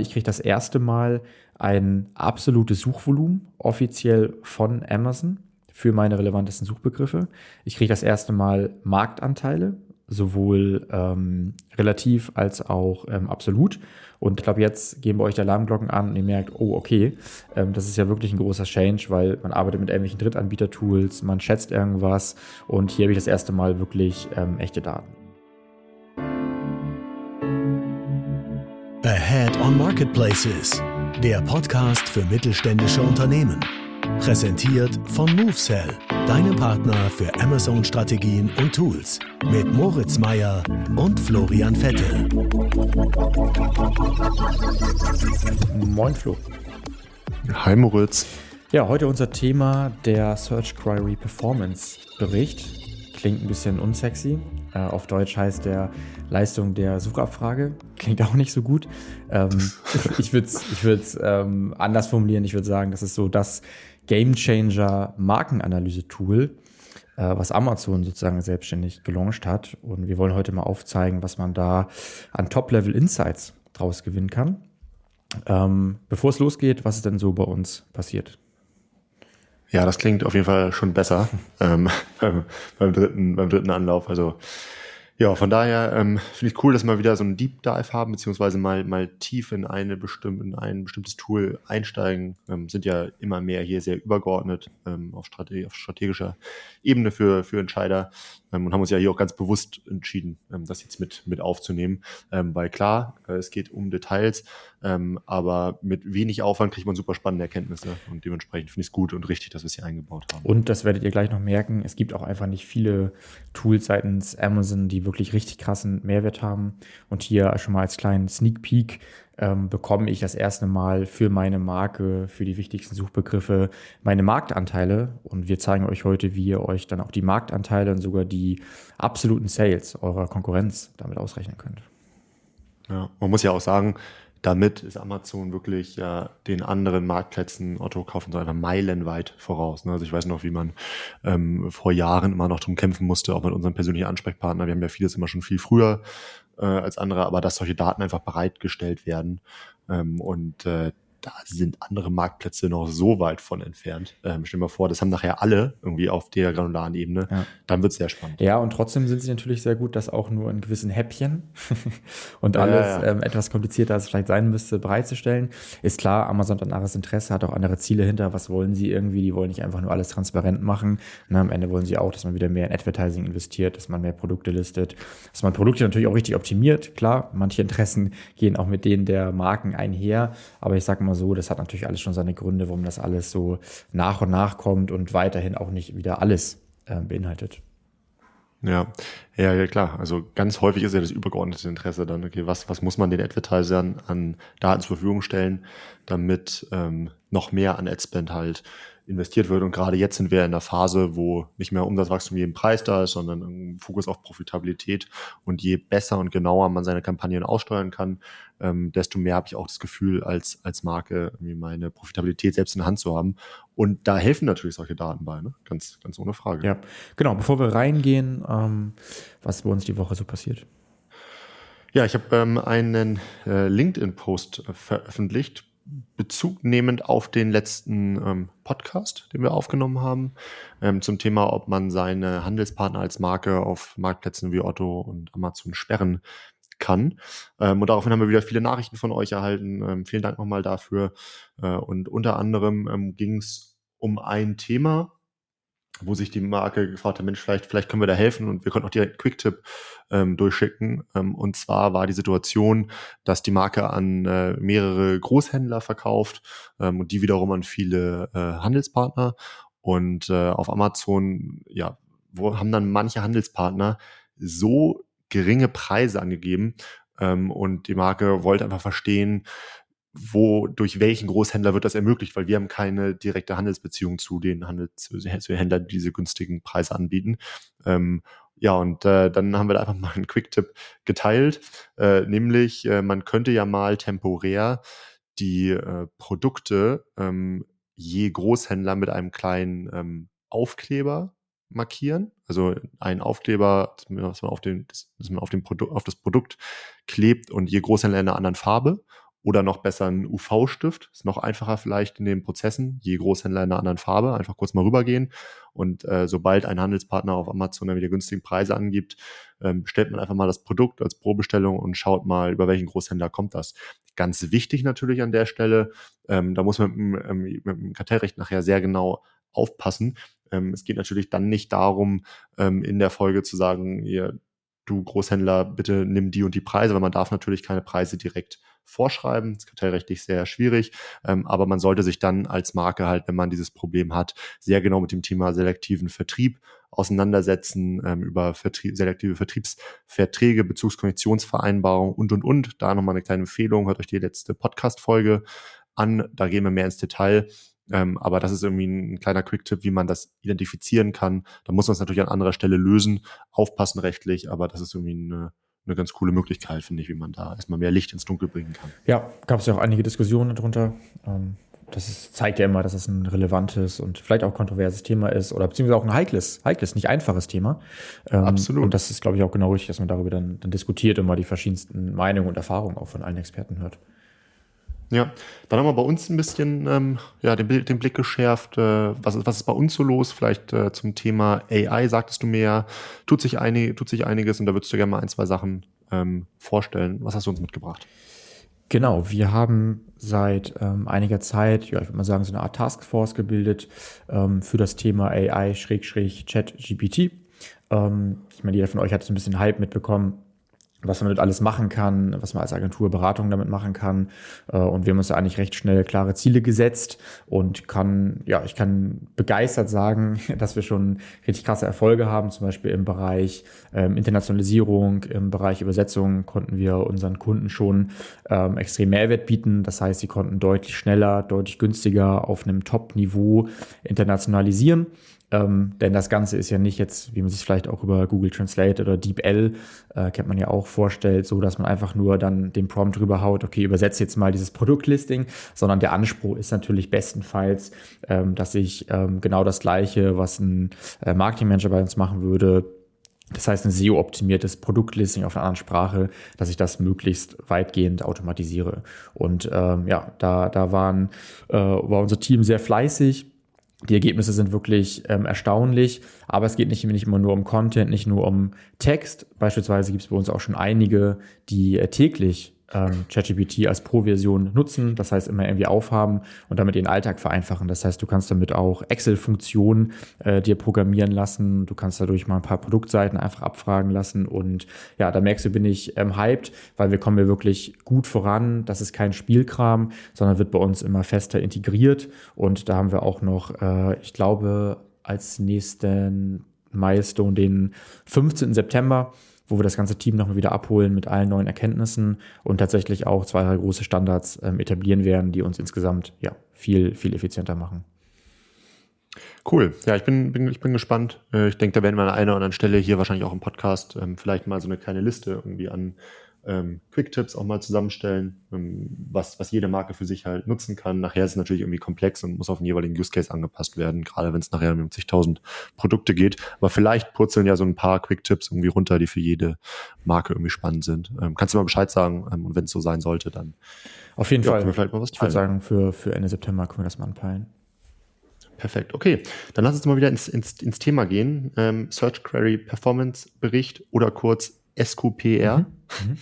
Ich kriege das erste Mal ein absolutes Suchvolumen offiziell von Amazon für meine relevantesten Suchbegriffe. Ich kriege das erste Mal Marktanteile, sowohl ähm, relativ als auch ähm, absolut. Und ich glaube, jetzt gehen bei euch die Alarmglocken an und ihr merkt, oh, okay, ähm, das ist ja wirklich ein großer Change, weil man arbeitet mit irgendwelchen Drittanbieter-Tools, man schätzt irgendwas und hier habe ich das erste Mal wirklich ähm, echte Daten. Ahead on Marketplaces, der Podcast für mittelständische Unternehmen. Präsentiert von MoveSell, deinem Partner für Amazon-Strategien und Tools. Mit Moritz Meyer und Florian Vettel. Moin Flo. Hi Moritz. Ja, heute unser Thema der Search Query Performance Bericht. Klingt ein bisschen unsexy, auf Deutsch heißt der Leistung der Suchabfrage. Klingt auch nicht so gut. Ähm, ich würde es ich ähm, anders formulieren. Ich würde sagen, das ist so das Game Changer Markenanalyse-Tool, äh, was Amazon sozusagen selbstständig gelauncht hat. Und wir wollen heute mal aufzeigen, was man da an Top-Level Insights draus gewinnen kann. Ähm, bevor es losgeht, was ist denn so bei uns passiert? Ja, das klingt auf jeden Fall schon besser ähm, beim, beim, dritten, beim dritten Anlauf. Also ja, von daher ähm, finde ich cool, dass wir mal wieder so einen Deep Dive haben, beziehungsweise mal, mal tief in, eine bestimmte, in ein bestimmtes Tool einsteigen. Ähm, sind ja immer mehr hier sehr übergeordnet ähm, auf, Strate auf strategischer Ebene für, für Entscheider ähm, und haben uns ja hier auch ganz bewusst entschieden, ähm, das jetzt mit, mit aufzunehmen. Weil klar, äh, es geht um Details, ähm, aber mit wenig Aufwand kriegt man super spannende Erkenntnisse und dementsprechend finde ich es gut und richtig, dass wir es hier eingebaut haben. Und das werdet ihr gleich noch merken, es gibt auch einfach nicht viele Tools seitens Amazon, die wirklich richtig krassen Mehrwert haben. Und hier schon mal als kleinen Sneak Peek ähm, bekomme ich das erste Mal für meine Marke, für die wichtigsten Suchbegriffe meine Marktanteile. Und wir zeigen euch heute, wie ihr euch dann auch die Marktanteile und sogar die absoluten Sales eurer Konkurrenz damit ausrechnen könnt. Ja, man muss ja auch sagen, damit ist Amazon wirklich ja den anderen Marktplätzen, Otto kaufen so einfach meilenweit voraus. Ne? Also ich weiß noch, wie man ähm, vor Jahren immer noch drum kämpfen musste, auch mit unserem persönlichen Ansprechpartner. Wir haben ja vieles immer schon viel früher äh, als andere, aber dass solche Daten einfach bereitgestellt werden. Ähm, und äh, da sind andere Marktplätze noch so weit von entfernt. Ähm, stell dir mal vor, das haben nachher alle irgendwie auf der granularen Ebene. Ja. Dann wird es sehr spannend. Ja, und trotzdem sind sie natürlich sehr gut, das auch nur in gewissen Häppchen und ja, alles ja, ähm, etwas komplizierter, als es vielleicht sein müsste, bereitzustellen. Ist klar, Amazon hat ein anderes Interesse, hat auch andere Ziele hinter. Was wollen sie irgendwie? Die wollen nicht einfach nur alles transparent machen. Na, am Ende wollen sie auch, dass man wieder mehr in Advertising investiert, dass man mehr Produkte listet, dass man Produkte natürlich auch richtig optimiert. Klar, manche Interessen gehen auch mit denen der Marken einher, aber ich sage mal, mal so, das hat natürlich alles schon seine Gründe, warum das alles so nach und nach kommt und weiterhin auch nicht wieder alles äh, beinhaltet. Ja, ja, ja, klar. Also ganz häufig ist ja das übergeordnete Interesse dann, okay, was, was muss man den Advertisern an Daten zur Verfügung stellen, damit ähm, noch mehr an Adspend halt investiert wird. Und gerade jetzt sind wir in der Phase, wo nicht mehr Umsatzwachstum jeden Preis da ist, sondern ein Fokus auf Profitabilität. Und je besser und genauer man seine Kampagnen aussteuern kann, ähm, desto mehr habe ich auch das Gefühl, als, als Marke irgendwie meine Profitabilität selbst in der Hand zu haben. Und da helfen natürlich solche Daten bei, ne? ganz, ganz ohne Frage. Ja, genau. Bevor wir reingehen, ähm, was bei uns die Woche so passiert. Ja, ich habe ähm, einen äh, LinkedIn-Post äh, veröffentlicht Bezug nehmend auf den letzten ähm, Podcast, den wir aufgenommen haben, ähm, zum Thema, ob man seine Handelspartner als Marke auf Marktplätzen wie Otto und Amazon sperren kann. Ähm, und daraufhin haben wir wieder viele Nachrichten von euch erhalten. Ähm, vielen Dank nochmal dafür. Äh, und unter anderem ähm, ging es um ein Thema, wo sich die Marke gefragt hat, Mensch, vielleicht, vielleicht können wir da helfen und wir konnten auch direkt Quicktip ähm, durchschicken. Ähm, und zwar war die Situation, dass die Marke an äh, mehrere Großhändler verkauft ähm, und die wiederum an viele äh, Handelspartner. Und äh, auf Amazon, ja, wo haben dann manche Handelspartner so geringe Preise angegeben, ähm, und die Marke wollte einfach verstehen, wo, durch welchen Großhändler wird das ermöglicht, weil wir haben keine direkte Handelsbeziehung zu den Handels zu Händlern, die diese günstigen Preise anbieten. Ähm, ja, und äh, dann haben wir da einfach mal einen Quick-Tipp geteilt, äh, nämlich äh, man könnte ja mal temporär die äh, Produkte ähm, je Großhändler mit einem kleinen ähm, Aufkleber markieren. Also ein Aufkleber, dass man auf, den, dass man auf, dem Produ auf das Produkt klebt und je Großhändler in einer anderen Farbe oder noch besser ein UV-Stift. Ist noch einfacher vielleicht in den Prozessen, je Großhändler in einer anderen Farbe, einfach kurz mal rübergehen. Und äh, sobald ein Handelspartner auf Amazon dann wieder günstige Preise angibt, ähm, stellt man einfach mal das Produkt als Probestellung und schaut mal, über welchen Großhändler kommt das. Ganz wichtig natürlich an der Stelle, ähm, da muss man mit, ähm, mit dem Kartellrecht nachher sehr genau aufpassen. Ähm, es geht natürlich dann nicht darum, ähm, in der Folge zu sagen, ihr, du Großhändler, bitte nimm die und die Preise, weil man darf natürlich keine Preise direkt vorschreiben. Das ist kartellrechtlich sehr schwierig, ähm, aber man sollte sich dann als Marke halt, wenn man dieses Problem hat, sehr genau mit dem Thema selektiven Vertrieb auseinandersetzen, ähm, über Vertrie selektive Vertriebsverträge, Bezugskonditionsvereinbarungen und, und, und. Da nochmal eine kleine Empfehlung, hört euch die letzte Podcast-Folge an, da gehen wir mehr ins Detail. Ähm, aber das ist irgendwie ein kleiner Quick-Tipp, wie man das identifizieren kann. Da muss man es natürlich an anderer Stelle lösen, aufpassen rechtlich, aber das ist irgendwie eine, eine ganz coole Möglichkeit, finde ich, wie man da erstmal mehr Licht ins Dunkel bringen kann. Ja, gab es ja auch einige Diskussionen darunter. Ähm, das ist, zeigt ja immer, dass es ein relevantes und vielleicht auch kontroverses Thema ist oder beziehungsweise auch ein heikles, heikles, nicht einfaches Thema. Ähm, Absolut. Und das ist, glaube ich, auch genau richtig, dass man darüber dann, dann diskutiert und mal die verschiedensten Meinungen und Erfahrungen auch von allen Experten hört. Ja, dann haben wir bei uns ein bisschen ähm, ja, den, den Blick geschärft. Äh, was, was ist bei uns so los? Vielleicht äh, zum Thema AI sagtest du mir, tut sich, einig, tut sich einiges und da würdest du gerne mal ein, zwei Sachen ähm, vorstellen. Was hast du uns mitgebracht? Genau, wir haben seit ähm, einiger Zeit, ja, ich würde mal sagen, so eine Art Taskforce gebildet ähm, für das Thema AI-Chat-GPT. Ähm, ich meine, jeder von euch hat so ein bisschen Hype mitbekommen was man damit alles machen kann, was man als Agentur Beratung damit machen kann. Äh, und wir haben uns da eigentlich recht schnell klare Ziele gesetzt und kann, ja, ich kann begeistert sagen, dass wir schon richtig krasse Erfolge haben. Zum Beispiel im Bereich ähm, Internationalisierung, im Bereich Übersetzung konnten wir unseren Kunden schon ähm, extrem Mehrwert bieten. Das heißt, sie konnten deutlich schneller, deutlich günstiger auf einem Top-Niveau internationalisieren. Ähm, denn das Ganze ist ja nicht jetzt, wie man sich vielleicht auch über Google Translate oder DeepL, äh, kennt man ja auch, vorstellt, so dass man einfach nur dann den Prompt drüber haut, okay, übersetze jetzt mal dieses Produktlisting, sondern der Anspruch ist natürlich bestenfalls, ähm, dass ich ähm, genau das Gleiche, was ein äh, Marketingmanager bei uns machen würde, das heißt, ein SEO-optimiertes Produktlisting auf einer anderen Sprache, dass ich das möglichst weitgehend automatisiere. Und ähm, ja, da, da waren, äh, war unser Team sehr fleißig die Ergebnisse sind wirklich ähm, erstaunlich, aber es geht nicht, nicht immer nur um Content, nicht nur um Text. Beispielsweise gibt es bei uns auch schon einige, die äh, täglich ähm, ChatGPT als Pro-Version nutzen, das heißt immer irgendwie aufhaben und damit ihren Alltag vereinfachen. Das heißt, du kannst damit auch Excel-Funktionen äh, dir programmieren lassen, du kannst dadurch mal ein paar Produktseiten einfach abfragen lassen und ja, da merkst du, bin ich ähm, hyped, weil wir kommen hier wirklich gut voran. Das ist kein Spielkram, sondern wird bei uns immer fester integriert und da haben wir auch noch, äh, ich glaube, als nächsten Milestone den 15. September wo wir das ganze Team nochmal wieder abholen mit allen neuen Erkenntnissen und tatsächlich auch zwei, drei große Standards ähm, etablieren werden, die uns insgesamt ja viel, viel effizienter machen. Cool. Ja, ich bin, bin, ich bin gespannt. Äh, ich denke, da werden wir an einer oder anderen Stelle hier wahrscheinlich auch im Podcast ähm, vielleicht mal so eine kleine Liste irgendwie an ähm, Quick-Tipps auch mal zusammenstellen, ähm, was, was jede Marke für sich halt nutzen kann. Nachher ist es natürlich irgendwie komplex und muss auf den jeweiligen Use Case angepasst werden, gerade wenn es nachher um zigtausend Produkte geht. Aber vielleicht purzeln ja so ein paar Quick-Tipps irgendwie runter, die für jede Marke irgendwie spannend sind. Ähm, kannst du mal Bescheid sagen ähm, und wenn es so sein sollte, dann auf jeden ja, Fall. vielleicht mal was ich würde sagen, für, für Ende September können wir das mal anpeilen. Perfekt. Okay, dann lass uns mal wieder ins, ins, ins Thema gehen. Ähm, Search Query Performance Bericht oder kurz SQPR. Mhm. Mhm.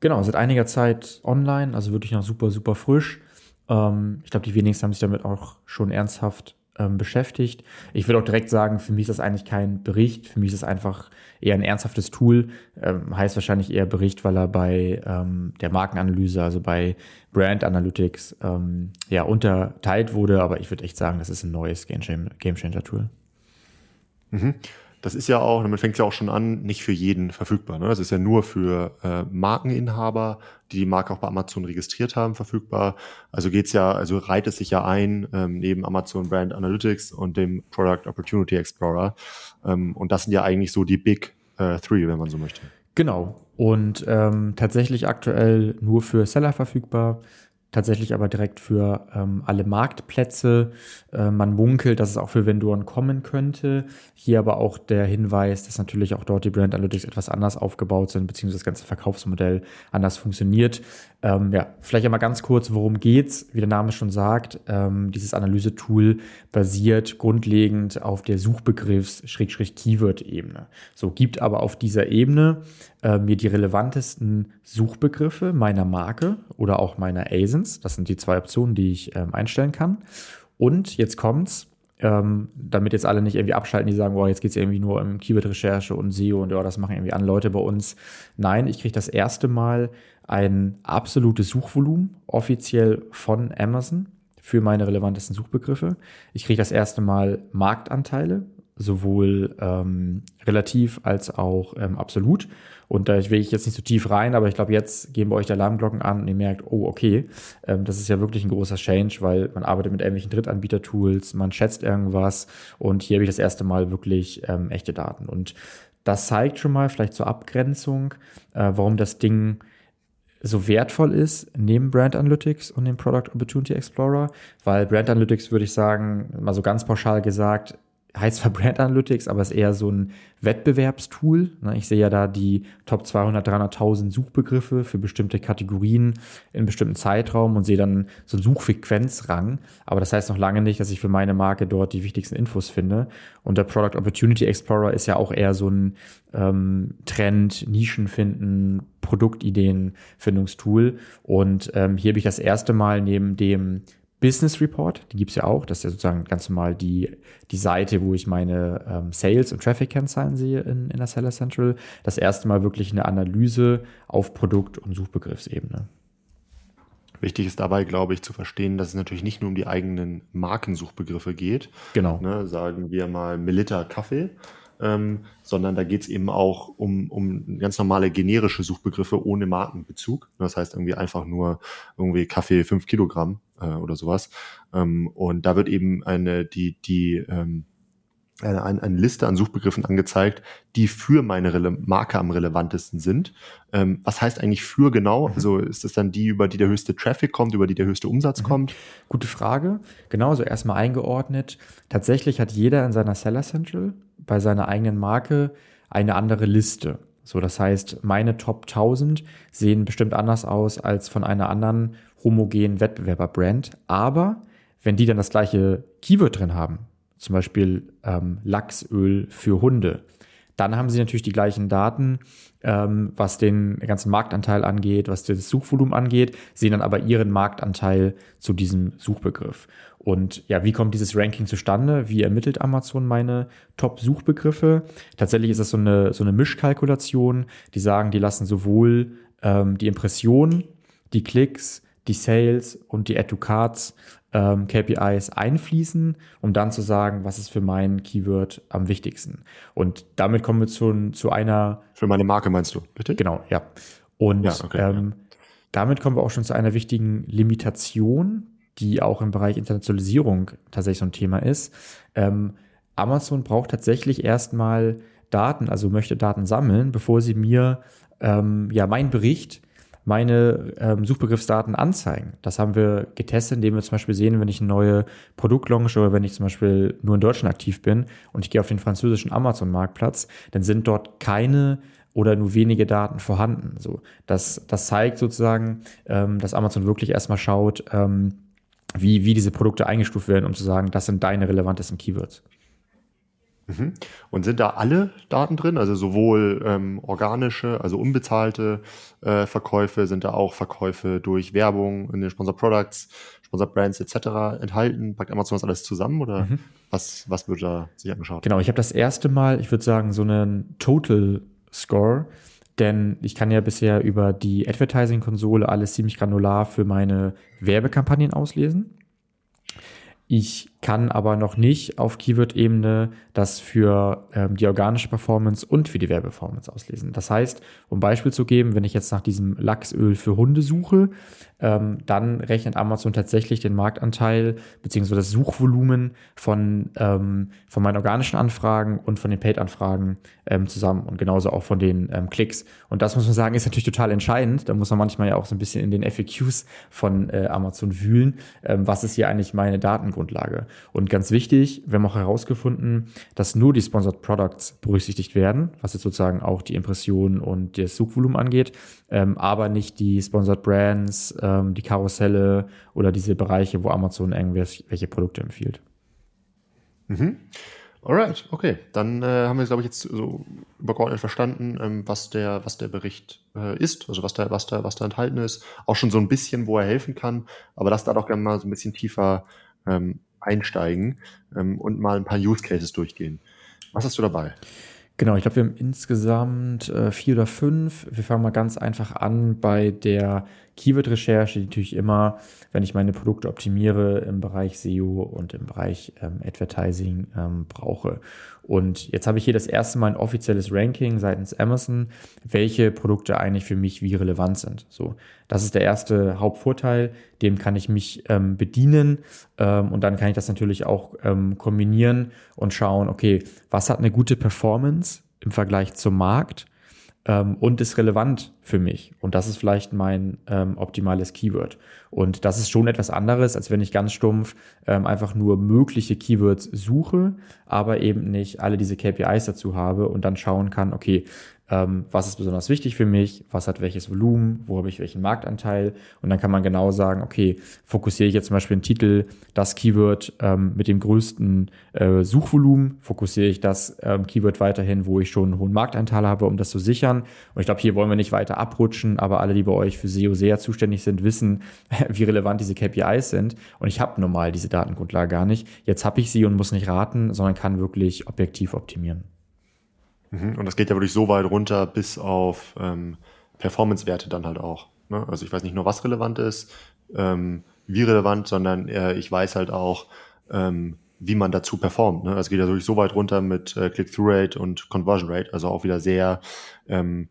Genau, seit einiger Zeit online, also wirklich noch super, super frisch. Ähm, ich glaube, die wenigsten haben sich damit auch schon ernsthaft ähm, beschäftigt. Ich würde auch direkt sagen, für mich ist das eigentlich kein Bericht, für mich ist es einfach eher ein ernsthaftes Tool. Ähm, heißt wahrscheinlich eher Bericht, weil er bei ähm, der Markenanalyse, also bei Brand Analytics, ähm, ja, unterteilt wurde. Aber ich würde echt sagen, das ist ein neues Game Changer Tool. Mhm das ist ja auch, damit fängt es ja auch schon an, nicht für jeden verfügbar. Ne? Das ist ja nur für äh, Markeninhaber, die die Marke auch bei Amazon registriert haben, verfügbar. Also geht's ja, also reiht es sich ja ein, ähm, neben Amazon Brand Analytics und dem Product Opportunity Explorer. Ähm, und das sind ja eigentlich so die Big äh, Three, wenn man so möchte. Genau. Und ähm, tatsächlich aktuell nur für Seller verfügbar. Tatsächlich aber direkt für ähm, alle Marktplätze. Äh, man munkelt, dass es auch für Vendoren kommen könnte. Hier aber auch der Hinweis, dass natürlich auch dort die Brand Analytics etwas anders aufgebaut sind, beziehungsweise das ganze Verkaufsmodell anders funktioniert. Ähm, ja, vielleicht einmal ganz kurz, worum geht's? Wie der Name schon sagt, ähm, dieses Analyse-Tool basiert grundlegend auf der Suchbegriffs-Keyword-Ebene. So gibt aber auf dieser Ebene äh, mir die relevantesten Suchbegriffe meiner Marke oder auch meiner ASINs. Das sind die zwei Optionen, die ich ähm, einstellen kann. Und jetzt kommt's, ähm, damit jetzt alle nicht irgendwie abschalten, die sagen, boah, jetzt geht es irgendwie nur um Keyword-Recherche und SEO und ja, das machen irgendwie andere Leute bei uns. Nein, ich kriege das erste Mal ein absolutes Suchvolumen offiziell von Amazon für meine relevantesten Suchbegriffe. Ich kriege das erste Mal Marktanteile, sowohl ähm, relativ als auch ähm, absolut. Und da will ich jetzt nicht so tief rein, aber ich glaube, jetzt gehen bei euch die Alarmglocken an und ihr merkt, oh, okay, ähm, das ist ja wirklich ein großer Change, weil man arbeitet mit irgendwelchen Drittanbieter-Tools, man schätzt irgendwas und hier habe ich das erste Mal wirklich ähm, echte Daten. Und das zeigt schon mal vielleicht zur Abgrenzung, äh, warum das Ding so wertvoll ist neben Brand Analytics und dem Product Opportunity Explorer, weil Brand Analytics würde ich sagen, mal so ganz pauschal gesagt, heißt zwar Brand Analytics, aber ist eher so ein Wettbewerbstool. Ne, ich sehe ja da die Top 200, 300.000 Suchbegriffe für bestimmte Kategorien in bestimmten Zeitraum und sehe dann so einen Suchfrequenzrang. Aber das heißt noch lange nicht, dass ich für meine Marke dort die wichtigsten Infos finde. Und der Product Opportunity Explorer ist ja auch eher so ein ähm, Trend, Nischen finden, Produktideen-Findungstool. Und ähm, hier habe ich das erste Mal neben dem Business Report, die gibt es ja auch. Das ist ja sozusagen ganz normal die, die Seite, wo ich meine ähm, Sales- und Traffic-Kennzahlen sehe in, in der Seller Central. Das erste Mal wirklich eine Analyse auf Produkt- und Suchbegriffsebene. Wichtig ist dabei, glaube ich, zu verstehen, dass es natürlich nicht nur um die eigenen Markensuchbegriffe geht. Genau. Ne, sagen wir mal Melitta Kaffee, ähm, sondern da geht es eben auch um, um ganz normale generische Suchbegriffe ohne Markenbezug. Das heißt irgendwie einfach nur irgendwie Kaffee fünf Kilogramm äh, oder sowas. Ähm, und da wird eben eine, die, die ähm, eine, eine Liste an Suchbegriffen angezeigt, die für meine Rele Marke am relevantesten sind. Ähm, was heißt eigentlich für genau? Mhm. Also ist das dann die, über die der höchste Traffic kommt, über die der höchste Umsatz mhm. kommt? Gute Frage. Genauso erstmal eingeordnet. Tatsächlich hat jeder in seiner Seller Central bei seiner eigenen Marke eine andere Liste. So, das heißt, meine Top 1000 sehen bestimmt anders aus als von einer anderen homogenen Wettbewerber-Brand. Aber wenn die dann das gleiche Keyword drin haben, zum Beispiel ähm, Lachsöl für Hunde, dann haben sie natürlich die gleichen Daten, ähm, was den ganzen Marktanteil angeht, was das Suchvolumen angeht, sehen dann aber ihren Marktanteil zu diesem Suchbegriff. Und ja, wie kommt dieses Ranking zustande? Wie ermittelt Amazon meine Top-Suchbegriffe? Tatsächlich ist das so eine, so eine Mischkalkulation. Die sagen, die lassen sowohl ähm, die Impressionen, die Klicks, die Sales und die Add-to-Cards ähm, KPIs einfließen, um dann zu sagen, was ist für mein Keyword am wichtigsten. Und damit kommen wir zu, zu einer. Für meine Marke meinst du, bitte? Genau, ja. Und ja, okay, ähm, ja. damit kommen wir auch schon zu einer wichtigen Limitation, die auch im Bereich Internationalisierung tatsächlich so ein Thema ist. Ähm, Amazon braucht tatsächlich erstmal Daten, also möchte Daten sammeln, bevor sie mir ähm, ja meinen Bericht meine ähm, Suchbegriffsdaten anzeigen. Das haben wir getestet, indem wir zum Beispiel sehen, wenn ich ein neues Produkt launche oder wenn ich zum Beispiel nur in Deutschland aktiv bin und ich gehe auf den französischen Amazon-Marktplatz, dann sind dort keine oder nur wenige Daten vorhanden. So, das, das zeigt sozusagen, ähm, dass Amazon wirklich erstmal schaut, ähm, wie, wie diese Produkte eingestuft werden, um zu sagen, das sind deine relevantesten Keywords. Mhm. Und sind da alle Daten drin? Also sowohl ähm, organische, also unbezahlte äh, Verkäufe, sind da auch Verkäufe durch Werbung in den Sponsor Products, Sponsor Brands etc. enthalten? Packt Amazon das alles zusammen oder mhm. was, was wird da sich angeschaut? Genau, ich habe das erste Mal, ich würde sagen, so einen Total Score, denn ich kann ja bisher über die Advertising-Konsole alles ziemlich granular für meine Werbekampagnen auslesen. Ich kann aber noch nicht auf Keyword-Ebene das für ähm, die organische Performance und für die Werbeperformance auslesen. Das heißt, um Beispiel zu geben, wenn ich jetzt nach diesem Lachsöl für Hunde suche, ähm, dann rechnet Amazon tatsächlich den Marktanteil bzw. das Suchvolumen von, ähm, von meinen organischen Anfragen und von den Paid-Anfragen ähm, zusammen und genauso auch von den ähm, Klicks. Und das muss man sagen, ist natürlich total entscheidend. Da muss man manchmal ja auch so ein bisschen in den FAQs von äh, Amazon wühlen. Ähm, was ist hier eigentlich meine Datengrundlage? Und ganz wichtig, wir haben auch herausgefunden, dass nur die Sponsored Products berücksichtigt werden, was jetzt sozusagen auch die Impressionen und das Suchvolumen angeht, ähm, aber nicht die Sponsored Brands, ähm, die Karusselle oder diese Bereiche, wo Amazon irgendwelche Produkte empfiehlt. Mhm. Alright, okay. Dann äh, haben wir, glaube ich, jetzt so übergeordnet verstanden, ähm, was, der, was der Bericht äh, ist, also was da, was, da, was da enthalten ist. Auch schon so ein bisschen, wo er helfen kann. Aber lass da doch gerne mal so ein bisschen tiefer ähm, einsteigen ähm, und mal ein paar Use Cases durchgehen. Was hast du dabei? Genau, ich glaube, wir haben insgesamt äh, vier oder fünf. Wir fangen mal ganz einfach an bei der Keyword-Recherche, die natürlich immer, wenn ich meine Produkte optimiere, im Bereich SEO und im Bereich ähm, Advertising ähm, brauche. Und jetzt habe ich hier das erste Mal ein offizielles Ranking seitens Amazon, welche Produkte eigentlich für mich wie relevant sind. So, das ist der erste Hauptvorteil, dem kann ich mich ähm, bedienen ähm, und dann kann ich das natürlich auch ähm, kombinieren und schauen, okay, was hat eine gute Performance im Vergleich zum Markt ähm, und ist relevant für mich. Und das ist vielleicht mein ähm, optimales Keyword. Und das ist schon etwas anderes, als wenn ich ganz stumpf ähm, einfach nur mögliche Keywords suche, aber eben nicht alle diese KPIs dazu habe und dann schauen kann, okay, ähm, was ist besonders wichtig für mich, was hat welches Volumen, wo habe ich welchen Marktanteil und dann kann man genau sagen, okay, fokussiere ich jetzt zum Beispiel einen Titel, das Keyword ähm, mit dem größten äh, Suchvolumen, fokussiere ich das ähm, Keyword weiterhin, wo ich schon einen hohen Marktanteil habe, um das zu sichern. Und ich glaube, hier wollen wir nicht weiter abrutschen, aber alle, die bei euch für SEO sehr zuständig sind, wissen, wie relevant diese KPIs sind. Und ich habe normal diese Datengrundlage gar nicht. Jetzt habe ich sie und muss nicht raten, sondern kann wirklich objektiv optimieren. Mhm. Und das geht ja wirklich so weit runter bis auf ähm, Performance-Werte dann halt auch. Ne? Also ich weiß nicht nur, was relevant ist, ähm, wie relevant, sondern äh, ich weiß halt auch, ähm, wie man dazu performt. Ne? Also geht ja wirklich so weit runter mit äh, Click-Through-Rate und Conversion Rate, also auch wieder sehr ähm,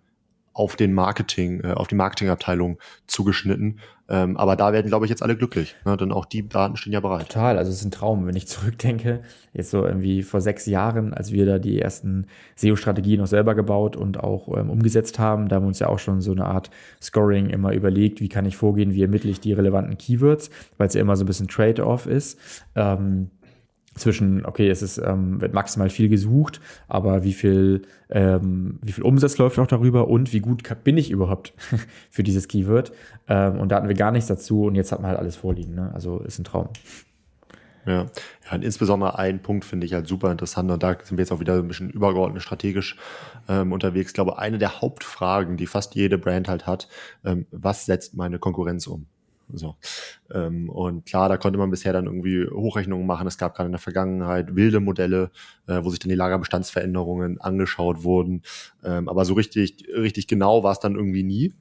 auf den Marketing, äh, auf die Marketingabteilung zugeschnitten. Ähm, aber da werden, glaube ich, jetzt alle glücklich. Ne? Denn auch die Daten stehen ja bereit. Total, also es ist ein Traum, wenn ich zurückdenke. Jetzt so irgendwie vor sechs Jahren, als wir da die ersten SEO-Strategien noch selber gebaut und auch ähm, umgesetzt haben, da haben wir uns ja auch schon so eine Art Scoring immer überlegt, wie kann ich vorgehen, wie ermittle ich die relevanten Keywords, weil es ja immer so ein bisschen Trade-off ist. Ähm, zwischen, okay, es ist, ähm, wird maximal viel gesucht, aber wie viel, ähm, wie viel Umsatz läuft noch darüber und wie gut bin ich überhaupt für dieses Keyword? Ähm, und da hatten wir gar nichts dazu und jetzt hat man halt alles vorliegen. Ne? Also ist ein Traum. Ja. ja, und insbesondere ein Punkt finde ich halt super interessant und da sind wir jetzt auch wieder ein bisschen übergeordnet strategisch ähm, unterwegs. Ich glaube, eine der Hauptfragen, die fast jede Brand halt hat, ähm, was setzt meine Konkurrenz um? So. Ähm, und klar, da konnte man bisher dann irgendwie Hochrechnungen machen. Es gab gerade in der Vergangenheit wilde Modelle, äh, wo sich dann die Lagerbestandsveränderungen angeschaut wurden. Ähm, aber so richtig, richtig genau war es dann irgendwie nie.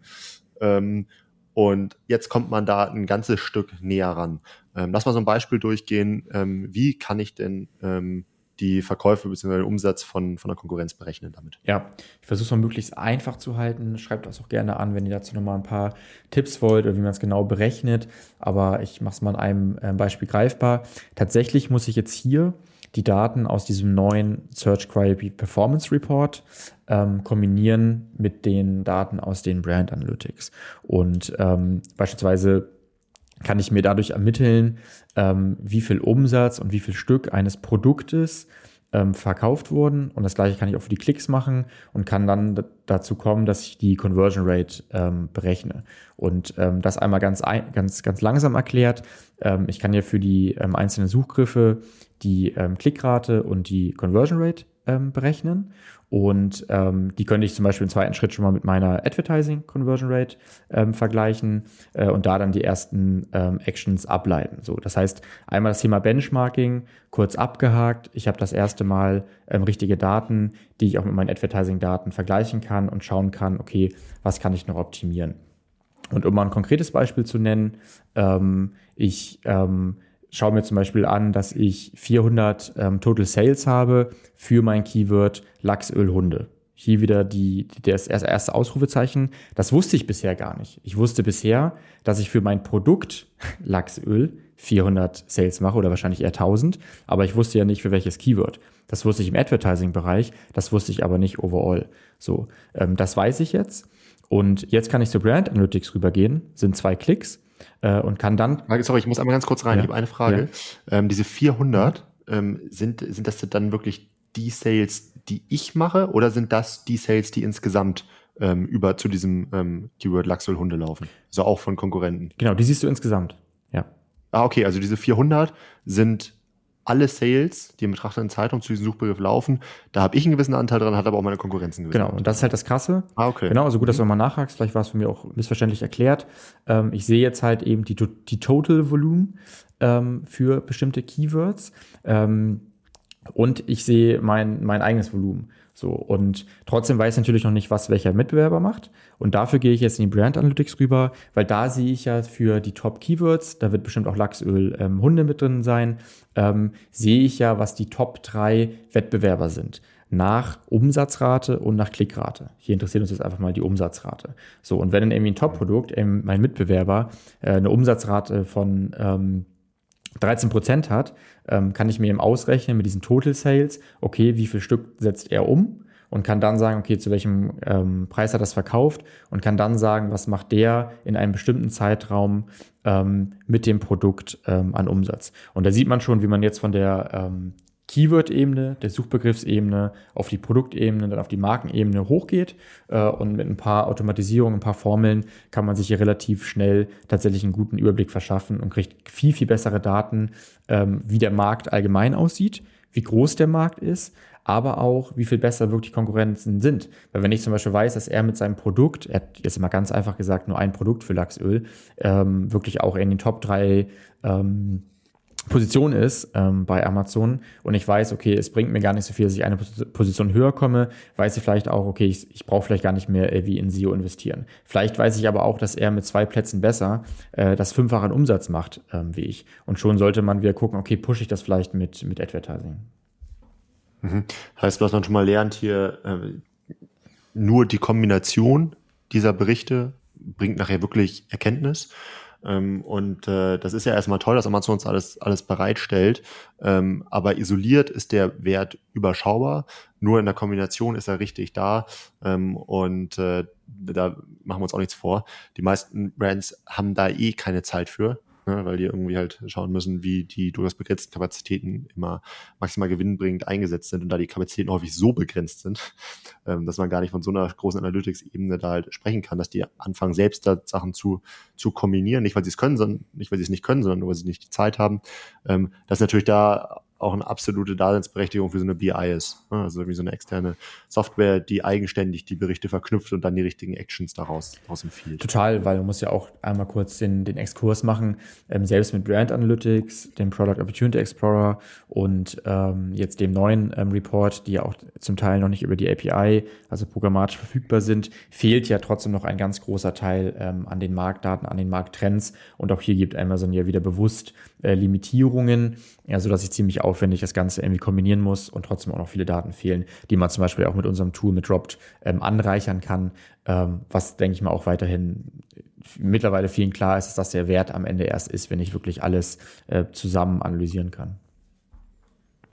Ähm, und jetzt kommt man da ein ganzes Stück näher ran. Ähm, lass mal so ein Beispiel durchgehen. Ähm, wie kann ich denn ähm, die Verkäufe bzw. Umsatz von, von der Konkurrenz berechnen damit. Ja, ich versuche es mal möglichst einfach zu halten. Schreibt das auch gerne an, wenn ihr dazu nochmal ein paar Tipps wollt oder wie man es genau berechnet. Aber ich mache es mal an einem äh, Beispiel greifbar. Tatsächlich muss ich jetzt hier die Daten aus diesem neuen Search Query Performance Report ähm, kombinieren mit den Daten aus den Brand Analytics. Und ähm, beispielsweise kann ich mir dadurch ermitteln, ähm, wie viel Umsatz und wie viel Stück eines Produktes ähm, verkauft wurden. Und das gleiche kann ich auch für die Klicks machen und kann dann dazu kommen, dass ich die Conversion Rate ähm, berechne. Und ähm, das einmal ganz, ein, ganz, ganz langsam erklärt. Ähm, ich kann ja für die ähm, einzelnen Suchgriffe die Klickrate und die Conversion Rate berechnen. Und ähm, die könnte ich zum Beispiel im zweiten Schritt schon mal mit meiner Advertising Conversion Rate ähm, vergleichen äh, und da dann die ersten ähm, Actions ableiten. So, das heißt, einmal das Thema Benchmarking kurz abgehakt. Ich habe das erste Mal ähm, richtige Daten, die ich auch mit meinen Advertising-Daten vergleichen kann und schauen kann, okay, was kann ich noch optimieren. Und um mal ein konkretes Beispiel zu nennen, ähm, ich ähm, schaue mir zum Beispiel an, dass ich 400 ähm, Total Sales habe für mein Keyword Lachsöl Hunde. Hier wieder die, das erste Ausrufezeichen. Das wusste ich bisher gar nicht. Ich wusste bisher, dass ich für mein Produkt Lachsöl 400 Sales mache oder wahrscheinlich eher 1000, aber ich wusste ja nicht für welches Keyword. Das wusste ich im Advertising-Bereich, das wusste ich aber nicht overall. So, ähm, das weiß ich jetzt. Und jetzt kann ich zu Brand Analytics rübergehen, sind zwei Klicks äh, und kann dann. Sorry, ich muss einmal ganz kurz rein. Ja. Ich habe eine Frage. Ja. Ähm, diese 400, ähm, sind, sind das dann wirklich die Sales, die ich mache, oder sind das die Sales, die insgesamt ähm, über zu diesem ähm, Keyword Laxol Hunde laufen? Also auch von Konkurrenten. Genau, die siehst du insgesamt. Ja. Ah, okay, also diese 400 sind alle Sales, die im betrachteten Zeitraum zu diesem Suchbegriff laufen, da habe ich einen gewissen Anteil dran, hat aber auch meine Konkurrenz einen gewissen Genau, und das ist halt das Krasse. Ah, okay. Genau, also gut, dass du nochmal nachhakst, vielleicht war es für mich auch missverständlich erklärt. Ähm, ich sehe jetzt halt eben die, die Total Volumen ähm, für bestimmte Keywords ähm, und ich sehe mein, mein eigenes Volumen. So, und trotzdem weiß ich natürlich noch nicht, was welcher Mitbewerber macht. Und dafür gehe ich jetzt in die Brand Analytics rüber, weil da sehe ich ja für die Top Keywords, da wird bestimmt auch Lachsöl ähm, Hunde mit drin sein, ähm, sehe ich ja, was die Top drei Wettbewerber sind. Nach Umsatzrate und nach Klickrate. Hier interessiert uns jetzt einfach mal die Umsatzrate. So, und wenn dann irgendwie ein Top-Produkt, mein Mitbewerber, äh, eine Umsatzrate von ähm, 13 Prozent hat, ähm, kann ich mir eben ausrechnen mit diesen Total Sales, okay, wie viel Stück setzt er um? Und kann dann sagen, okay, zu welchem ähm, Preis hat das verkauft? Und kann dann sagen, was macht der in einem bestimmten Zeitraum ähm, mit dem Produkt ähm, an Umsatz. Und da sieht man schon, wie man jetzt von der ähm, Keyword-Ebene, der Suchbegriffsebene auf die Produktebene, dann auf die Markenebene hochgeht. Äh, und mit ein paar Automatisierungen, ein paar Formeln kann man sich hier relativ schnell tatsächlich einen guten Überblick verschaffen und kriegt viel, viel bessere Daten, ähm, wie der Markt allgemein aussieht, wie groß der Markt ist, aber auch, wie viel besser wirklich Konkurrenzen sind. Weil wenn ich zum Beispiel weiß, dass er mit seinem Produkt, er hat jetzt mal ganz einfach gesagt, nur ein Produkt für Lachsöl, ähm, wirklich auch in den Top drei ähm, Position ist ähm, bei Amazon und ich weiß, okay, es bringt mir gar nicht so viel, dass ich eine Position höher komme, weiß ich vielleicht auch, okay, ich, ich brauche vielleicht gar nicht mehr äh, wie in SEO investieren. Vielleicht weiß ich aber auch, dass er mit zwei Plätzen besser äh, das fünffache Umsatz macht ähm, wie ich. Und schon sollte man wieder gucken, okay, pushe ich das vielleicht mit, mit Advertising. Mhm. Heißt, was man schon mal lernt hier, äh, nur die Kombination dieser Berichte bringt nachher wirklich Erkenntnis. Ähm, und äh, das ist ja erstmal toll, dass Amazon uns alles, alles bereitstellt. Ähm, aber isoliert ist der Wert überschaubar. Nur in der Kombination ist er richtig da. Ähm, und äh, da machen wir uns auch nichts vor. Die meisten Brands haben da eh keine Zeit für ne, weil die irgendwie halt schauen müssen, wie die durchaus begrenzten Kapazitäten immer maximal gewinnbringend eingesetzt sind und da die Kapazitäten häufig so begrenzt sind, ähm, dass man gar nicht von so einer großen Analytics-Ebene da halt sprechen kann, dass die anfangen, selbst da Sachen zu, zu kombinieren, nicht weil sie es können, sondern nicht weil sie es nicht können, sondern nur weil sie nicht die Zeit haben. Ähm, das ist natürlich da auch eine absolute Daseinsberechtigung für so eine BI ist. Ne? Also wie so eine externe Software, die eigenständig die Berichte verknüpft und dann die richtigen Actions daraus, daraus empfiehlt. Total, weil man muss ja auch einmal kurz den, den Exkurs machen. Ähm, selbst mit Brand Analytics, dem Product Opportunity Explorer und ähm, jetzt dem neuen ähm, Report, die ja auch zum Teil noch nicht über die API, also programmatisch verfügbar sind, fehlt ja trotzdem noch ein ganz großer Teil ähm, an den Marktdaten, an den Markttrends. Und auch hier gibt Amazon ja wieder bewusst äh, Limitierungen, ja, so dass ich ziemlich aufwendig das Ganze irgendwie kombinieren muss und trotzdem auch noch viele Daten fehlen, die man zum Beispiel auch mit unserem Tool mit Dropped ähm, anreichern kann, ähm, was denke ich mal auch weiterhin mittlerweile vielen klar ist, dass der Wert am Ende erst ist, wenn ich wirklich alles äh, zusammen analysieren kann.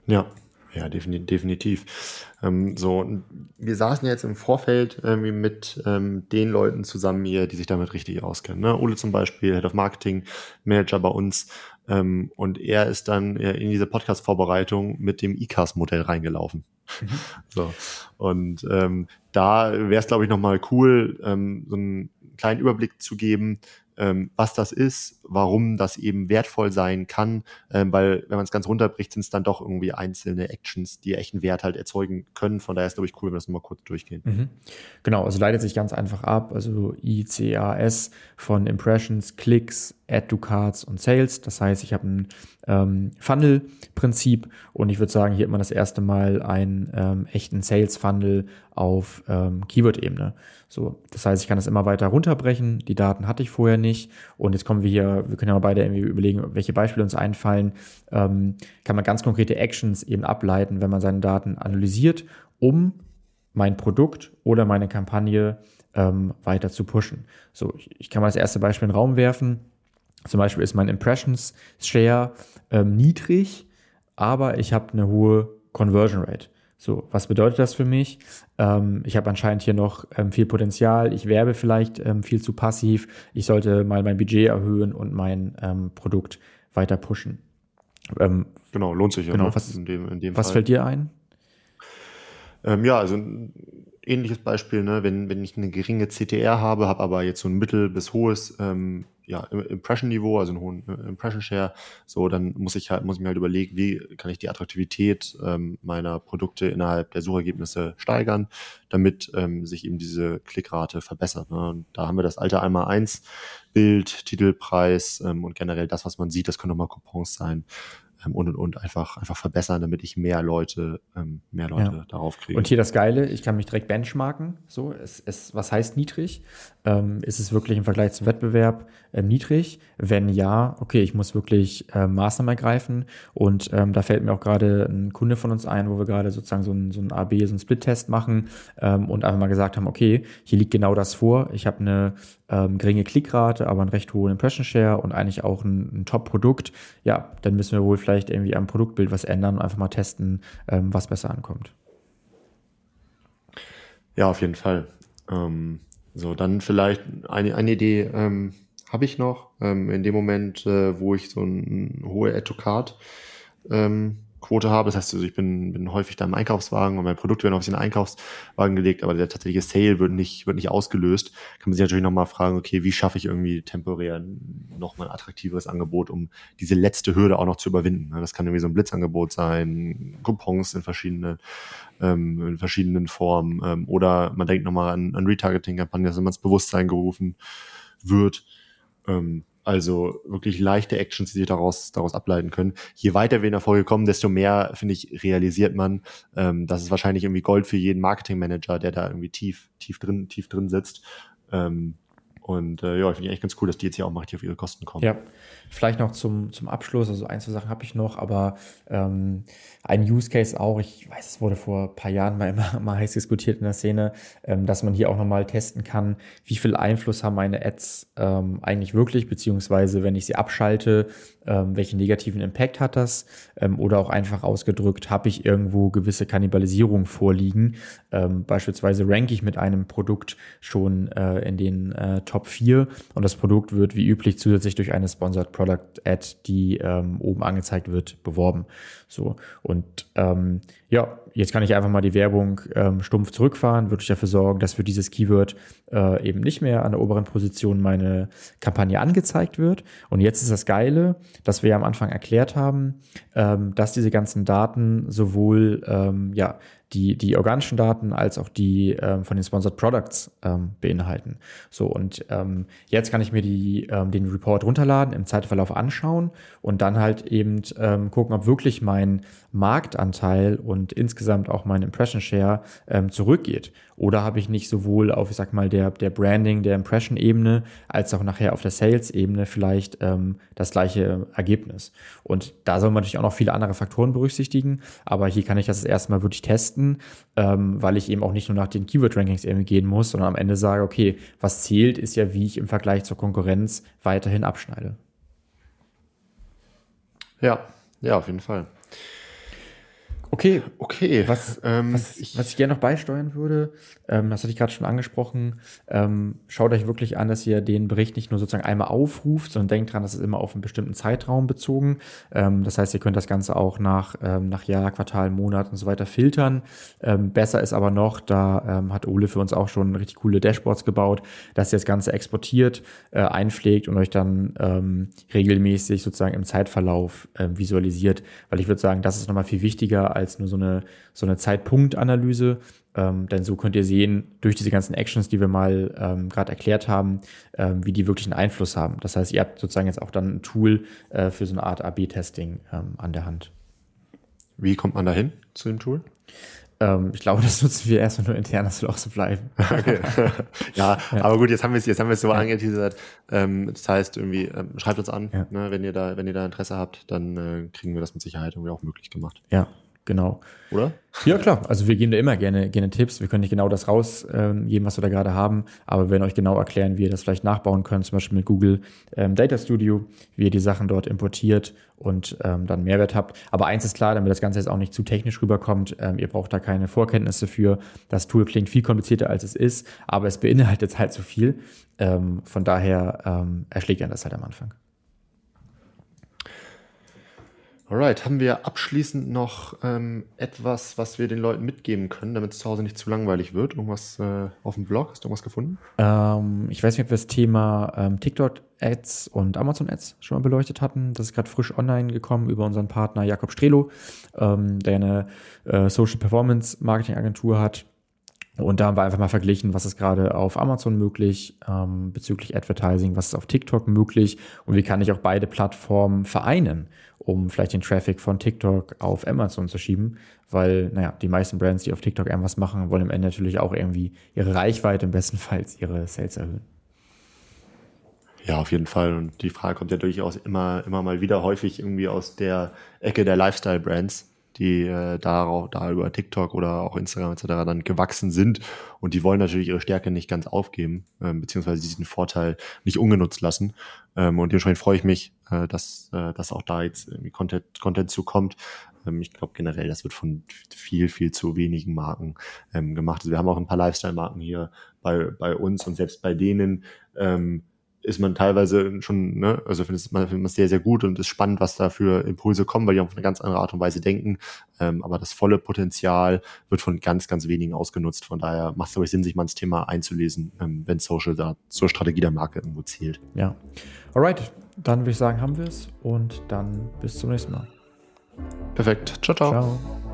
Ja, ja, definitiv. Ähm, so, wir saßen jetzt im Vorfeld irgendwie mit ähm, den Leuten zusammen hier, die sich damit richtig auskennen. Ne? Ole zum Beispiel, Head of Marketing, Manager bei uns. Ähm, und er ist dann in diese Podcast-Vorbereitung mit dem ICAS-Modell reingelaufen. Mhm. So. Und ähm, da wäre es, glaube ich, nochmal cool, ähm, so einen kleinen Überblick zu geben, ähm, was das ist, warum das eben wertvoll sein kann, ähm, weil wenn man es ganz runterbricht, sind es dann doch irgendwie einzelne Actions, die echten Wert halt erzeugen können. Von daher ist, glaube ich, cool, wenn wir das nochmal kurz durchgehen. Mhm. Genau, also leitet sich ganz einfach ab, also ICAS von Impressions, Klicks, Add to Cards und Sales. Das heißt, ich habe ein ähm, Funnel-Prinzip und ich würde sagen, hier hat man das erste Mal einen ähm, echten Sales-Funnel auf ähm, Keyword-Ebene. So, das heißt, ich kann das immer weiter runterbrechen. Die Daten hatte ich vorher nicht. Und jetzt kommen wir hier, wir können ja beide irgendwie überlegen, welche Beispiele uns einfallen. Ähm, kann man ganz konkrete Actions eben ableiten, wenn man seine Daten analysiert, um mein Produkt oder meine Kampagne ähm, weiter zu pushen. So, ich, ich kann mal das erste Beispiel in den Raum werfen. Zum Beispiel ist mein Impressions Share ähm, niedrig, aber ich habe eine hohe Conversion Rate. So, was bedeutet das für mich? Ähm, ich habe anscheinend hier noch ähm, viel Potenzial. Ich werbe vielleicht ähm, viel zu passiv. Ich sollte mal mein Budget erhöhen und mein ähm, Produkt weiter pushen. Ähm, genau, lohnt sich ja. Genau, ne? was, in dem, in dem was fällt dir ein? Ähm, ja, also ein ähnliches Beispiel, ne? wenn, wenn ich eine geringe CTR habe, habe aber jetzt so ein mittel- bis hohes ähm, ja, Impression-Niveau, also einen hohen äh, Impression-Share, so, dann muss ich halt, muss ich mir halt überlegen, wie kann ich die Attraktivität ähm, meiner Produkte innerhalb der Suchergebnisse steigern, damit ähm, sich eben diese Klickrate verbessert. Ne? Und da haben wir das alte einmal eins Bild, Titelpreis ähm, und generell das, was man sieht, das können auch mal Coupons sein ähm, und und und einfach, einfach verbessern, damit ich mehr Leute, ähm, mehr Leute ja. darauf kriege. Und hier das Geile, ich kann mich direkt benchmarken. So, es, es, was heißt niedrig? Ähm, ist es wirklich im Vergleich zum Wettbewerb ähm, niedrig? Wenn ja, okay, ich muss wirklich ähm, Maßnahmen ergreifen. Und ähm, da fällt mir auch gerade ein Kunde von uns ein, wo wir gerade sozusagen so ein, so ein AB, so ein Split-Test machen ähm, und einfach mal gesagt haben, okay, hier liegt genau das vor. Ich habe eine ähm, geringe Klickrate, aber einen recht hohen Impression Share und eigentlich auch ein, ein Top-Produkt. Ja, dann müssen wir wohl vielleicht irgendwie am Produktbild was ändern und einfach mal testen, ähm, was besser ankommt. Ja, auf jeden Fall. Ähm, so, dann vielleicht eine, eine Idee ähm, habe ich noch. Ähm, in dem Moment, äh, wo ich so ein, hohe Add-to-Card ähm, Quote habe. Das heißt, also ich bin, bin häufig da im Einkaufswagen und mein Produkt werden auf den Einkaufswagen gelegt, aber der tatsächliche Sale wird nicht, wird nicht ausgelöst. Kann man sich natürlich nochmal fragen, okay, wie schaffe ich irgendwie temporär nochmal ein attraktiveres Angebot, um diese letzte Hürde auch noch zu überwinden. Das kann irgendwie so ein Blitzangebot sein, Coupons in verschiedenen, ähm, in verschiedenen Formen, ähm, oder man denkt nochmal an, an Retargeting-Kampagnen, dass man ins Bewusstsein gerufen wird. Ähm, also wirklich leichte Actions, die sich daraus, daraus ableiten können. Je weiter wir in der Folge kommen, desto mehr, finde ich, realisiert man, ähm, das ist wahrscheinlich irgendwie Gold für jeden Marketingmanager, der da irgendwie tief, tief drin, tief drin sitzt. Ähm, und äh, ja, finde ich echt ganz cool, dass die jetzt hier auch mal richtig auf ihre Kosten kommen. Ja, vielleicht noch zum, zum Abschluss, also ein, zwei Sachen habe ich noch, aber ähm, ein Use Case auch, ich weiß, es wurde vor ein paar Jahren mal immer mal heiß diskutiert in der Szene, ähm, dass man hier auch nochmal testen kann, wie viel Einfluss haben meine Ads ähm, eigentlich wirklich, beziehungsweise wenn ich sie abschalte, ähm, welchen negativen Impact hat das? Ähm, oder auch einfach ausgedrückt, habe ich irgendwo gewisse Kannibalisierung vorliegen? Ähm, beispielsweise ranke ich mit einem Produkt schon äh, in den äh, Top 4 und das Produkt wird wie üblich zusätzlich durch eine Sponsored Product Ad, die ähm, oben angezeigt wird, beworben. So und ähm, ja, jetzt kann ich einfach mal die Werbung ähm, stumpf zurückfahren, würde ich dafür sorgen, dass für dieses Keyword äh, eben nicht mehr an der oberen Position meine Kampagne angezeigt wird. Und jetzt ist das Geile, dass wir ja am Anfang erklärt haben, ähm, dass diese ganzen Daten sowohl ähm, ja, die, die organischen Daten als auch die ähm, von den Sponsored Products ähm, beinhalten. So, und ähm, jetzt kann ich mir die, ähm, den Report runterladen, im Zeitverlauf anschauen und dann halt eben ähm, gucken, ob wirklich mein Marktanteil und insgesamt auch mein Impression Share ähm, zurückgeht. Oder habe ich nicht sowohl auf, ich sag mal, der, der Branding, der Impression-Ebene, als auch nachher auf der Sales-Ebene vielleicht ähm, das gleiche Ergebnis. Und da soll man natürlich auch noch viele andere Faktoren berücksichtigen. Aber hier kann ich das erstmal wirklich testen, ähm, weil ich eben auch nicht nur nach den Keyword-Rankings irgendwie gehen muss, sondern am Ende sage, okay, was zählt, ist ja, wie ich im Vergleich zur Konkurrenz weiterhin abschneide. Ja, ja, auf jeden Fall. Okay, okay. Was, ähm, was, ich, was ich gerne noch beisteuern würde, ähm, das hatte ich gerade schon angesprochen, ähm, schaut euch wirklich an, dass ihr den Bericht nicht nur sozusagen einmal aufruft, sondern denkt dran, das ist immer auf einen bestimmten Zeitraum bezogen. Ähm, das heißt, ihr könnt das Ganze auch nach, ähm, nach Jahr, Quartal, Monat und so weiter filtern. Ähm, besser ist aber noch, da hat Ole für uns auch schon richtig coole Dashboards gebaut, dass ihr das Ganze exportiert, äh, einpflegt und euch dann regelmäßig sozusagen im Zeitverlauf äh, visualisiert. Weil ich würde sagen, das ist nochmal viel wichtiger als als nur so eine, so eine Zeitpunktanalyse. Ähm, denn so könnt ihr sehen, durch diese ganzen Actions, die wir mal ähm, gerade erklärt haben, ähm, wie die wirklich einen Einfluss haben. Das heißt, ihr habt sozusagen jetzt auch dann ein Tool äh, für so eine Art AB-Testing ähm, an der Hand. Wie kommt man da hin zu dem Tool? Ähm, ich glaube, das nutzen wir erstmal nur intern, das soll auch so bleiben. Okay. ja, ja, aber gut, jetzt haben wir es, jetzt haben wir es so ja. angeteasert. Ähm, das heißt irgendwie, ähm, schreibt uns an, ja. ne, wenn ihr da, wenn ihr da Interesse habt, dann äh, kriegen wir das mit Sicherheit irgendwie auch möglich gemacht. Ja, Genau. Oder? Ja, klar. Also wir geben da immer gerne, gerne Tipps. Wir können nicht genau das rausgeben, ähm, was wir da gerade haben, aber wir werden euch genau erklären, wie ihr das vielleicht nachbauen könnt, zum Beispiel mit Google ähm, Data Studio, wie ihr die Sachen dort importiert und ähm, dann Mehrwert habt. Aber eins ist klar, damit das Ganze jetzt auch nicht zu technisch rüberkommt, ähm, ihr braucht da keine Vorkenntnisse für. Das Tool klingt viel komplizierter, als es ist, aber es beinhaltet halt so viel. Ähm, von daher ähm, erschlägt ihr das halt am Anfang. Alright, haben wir abschließend noch ähm, etwas, was wir den Leuten mitgeben können, damit es zu Hause nicht zu langweilig wird? Irgendwas äh, auf dem Blog? Hast du irgendwas gefunden? Ähm, ich weiß nicht, ob wir das Thema ähm, TikTok-Ads und Amazon-Ads schon mal beleuchtet hatten. Das ist gerade frisch online gekommen über unseren Partner Jakob Strelo, ähm, der eine äh, Social Performance Marketing Agentur hat und da haben wir einfach mal verglichen, was ist gerade auf Amazon möglich ähm, bezüglich Advertising, was ist auf TikTok möglich und wie kann ich auch beide Plattformen vereinen, um vielleicht den Traffic von TikTok auf Amazon zu schieben, weil, naja, die meisten Brands, die auf TikTok irgendwas machen, wollen am Ende natürlich auch irgendwie ihre Reichweite, im bestenfalls ihre Sales erhöhen. Ja, auf jeden Fall. Und die Frage kommt ja durchaus immer, immer mal wieder häufig irgendwie aus der Ecke der Lifestyle-Brands die äh, da, da über TikTok oder auch Instagram etc. dann gewachsen sind. Und die wollen natürlich ihre Stärke nicht ganz aufgeben, ähm, beziehungsweise diesen Vorteil nicht ungenutzt lassen. Ähm, und dementsprechend freue ich mich, äh, dass, äh, dass auch da jetzt irgendwie Content, Content zukommt. Ähm, ich glaube generell, das wird von viel, viel zu wenigen Marken ähm, gemacht. Also wir haben auch ein paar Lifestyle-Marken hier bei, bei uns und selbst bei denen ähm, ist man teilweise schon, ne, also findet man, findet man sehr, sehr gut und ist spannend, was da für Impulse kommen, weil die auf eine ganz andere Art und Weise denken. Ähm, aber das volle Potenzial wird von ganz, ganz wenigen ausgenutzt. Von daher macht es, glaube ich, Sinn, sich mal ins Thema einzulesen, ähm, wenn Social da zur Strategie der Marke irgendwo zählt. Ja. Alright, dann würde ich sagen, haben wir es und dann bis zum nächsten Mal. Perfekt. Ciao, ciao. Ciao.